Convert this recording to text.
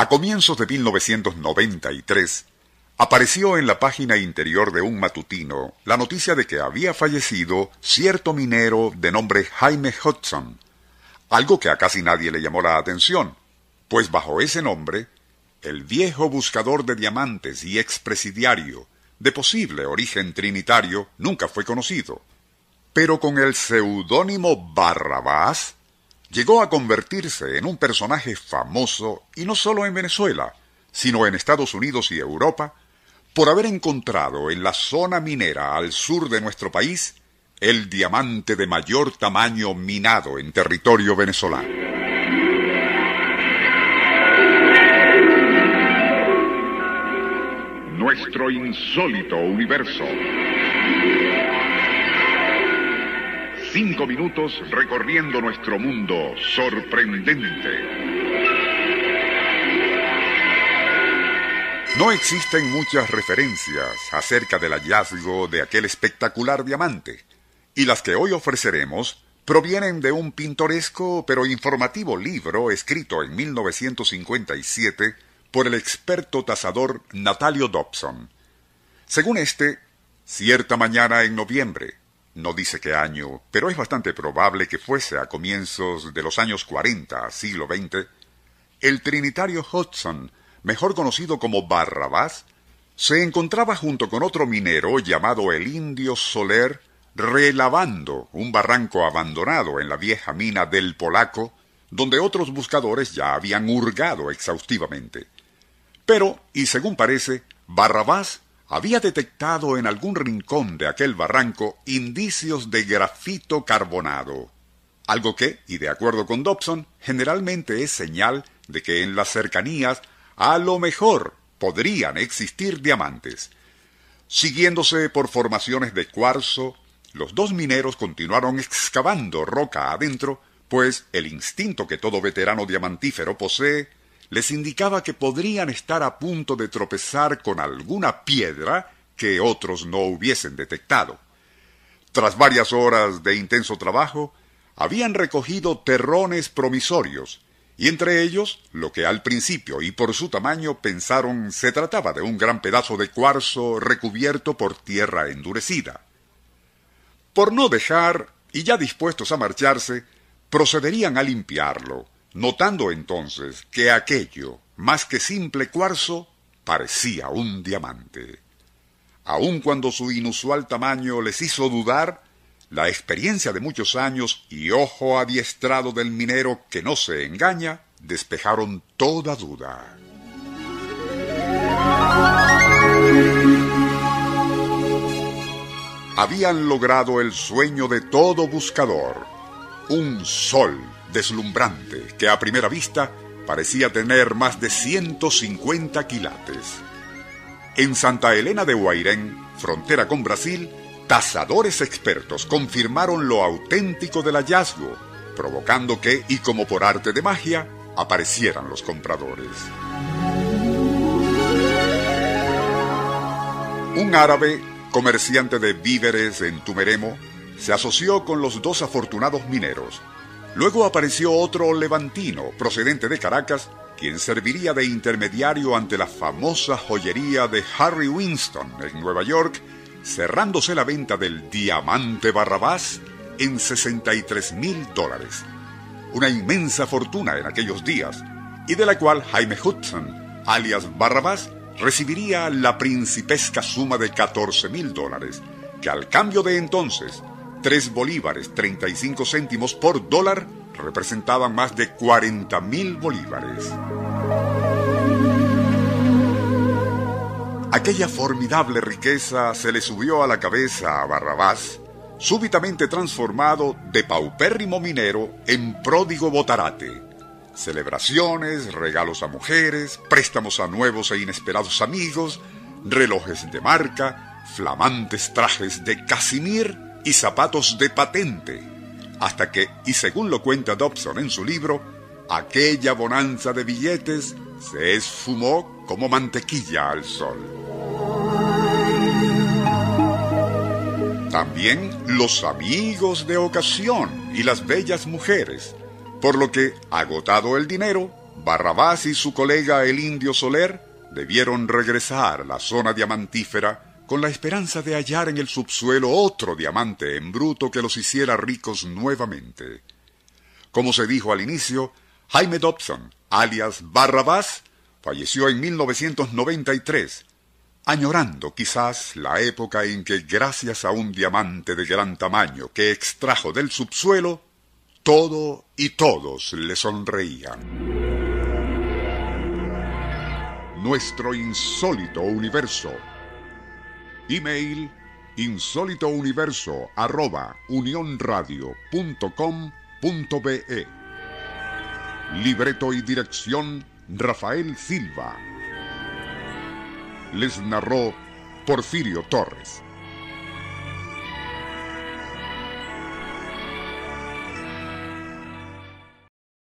A comienzos de 1993, apareció en la página interior de un matutino la noticia de que había fallecido cierto minero de nombre Jaime Hudson, algo que a casi nadie le llamó la atención, pues bajo ese nombre, el viejo buscador de diamantes y expresidiario, de posible origen trinitario, nunca fue conocido. Pero con el seudónimo Barrabás, llegó a convertirse en un personaje famoso y no solo en Venezuela, sino en Estados Unidos y Europa, por haber encontrado en la zona minera al sur de nuestro país el diamante de mayor tamaño minado en territorio venezolano. Nuestro insólito universo. Cinco minutos recorriendo nuestro mundo sorprendente. No existen muchas referencias acerca del hallazgo de aquel espectacular diamante, y las que hoy ofreceremos provienen de un pintoresco pero informativo libro escrito en 1957 por el experto tasador Natalio Dobson. Según este, cierta mañana en noviembre, no dice qué año, pero es bastante probable que fuese a comienzos de los años 40, siglo XX, el trinitario Hudson, mejor conocido como Barrabás, se encontraba junto con otro minero llamado el Indio Soler relavando un barranco abandonado en la vieja mina del Polaco, donde otros buscadores ya habían hurgado exhaustivamente. Pero, y según parece, Barrabás había detectado en algún rincón de aquel barranco indicios de grafito carbonado, algo que, y de acuerdo con Dobson, generalmente es señal de que en las cercanías a lo mejor podrían existir diamantes. Siguiéndose por formaciones de cuarzo, los dos mineros continuaron excavando roca adentro, pues el instinto que todo veterano diamantífero posee les indicaba que podrían estar a punto de tropezar con alguna piedra que otros no hubiesen detectado. Tras varias horas de intenso trabajo, habían recogido terrones promisorios, y entre ellos lo que al principio y por su tamaño pensaron se trataba de un gran pedazo de cuarzo recubierto por tierra endurecida. Por no dejar, y ya dispuestos a marcharse, procederían a limpiarlo, notando entonces que aquello, más que simple cuarzo, parecía un diamante. Aun cuando su inusual tamaño les hizo dudar, la experiencia de muchos años y ojo adiestrado del minero que no se engaña despejaron toda duda. Habían logrado el sueño de todo buscador, un sol deslumbrante que a primera vista parecía tener más de 150 quilates. En Santa Elena de Guairén, frontera con Brasil, tasadores expertos confirmaron lo auténtico del hallazgo, provocando que, y como por arte de magia, aparecieran los compradores. Un árabe, comerciante de víveres en Tumeremo, se asoció con los dos afortunados mineros, Luego apareció otro levantino, procedente de Caracas, quien serviría de intermediario ante la famosa joyería de Harry Winston en Nueva York, cerrándose la venta del diamante Barrabás en 63 mil dólares. Una inmensa fortuna en aquellos días, y de la cual Jaime Hudson, alias Barrabás, recibiría la principesca suma de 14 mil dólares, que al cambio de entonces 3 bolívares 35 céntimos por dólar representaban más de 40 mil bolívares. Aquella formidable riqueza se le subió a la cabeza a Barrabás, súbitamente transformado de paupérrimo minero en pródigo botarate. Celebraciones, regalos a mujeres, préstamos a nuevos e inesperados amigos, relojes de marca, flamantes trajes de casimir y zapatos de patente. Hasta que, y según lo cuenta Dobson en su libro, aquella bonanza de billetes se esfumó como mantequilla al sol. También los amigos de ocasión y las bellas mujeres, por lo que, agotado el dinero, Barrabás y su colega el indio Soler debieron regresar a la zona diamantífera con la esperanza de hallar en el subsuelo otro diamante en bruto que los hiciera ricos nuevamente. Como se dijo al inicio, Jaime Dobson, alias Barrabás, falleció en 1993, añorando quizás la época en que gracias a un diamante de gran tamaño que extrajo del subsuelo, todo y todos le sonreían. Nuestro insólito universo. Email insólitouniverso arroba unionradio.com.be Libreto y dirección Rafael Silva. Les narró Porfirio Torres.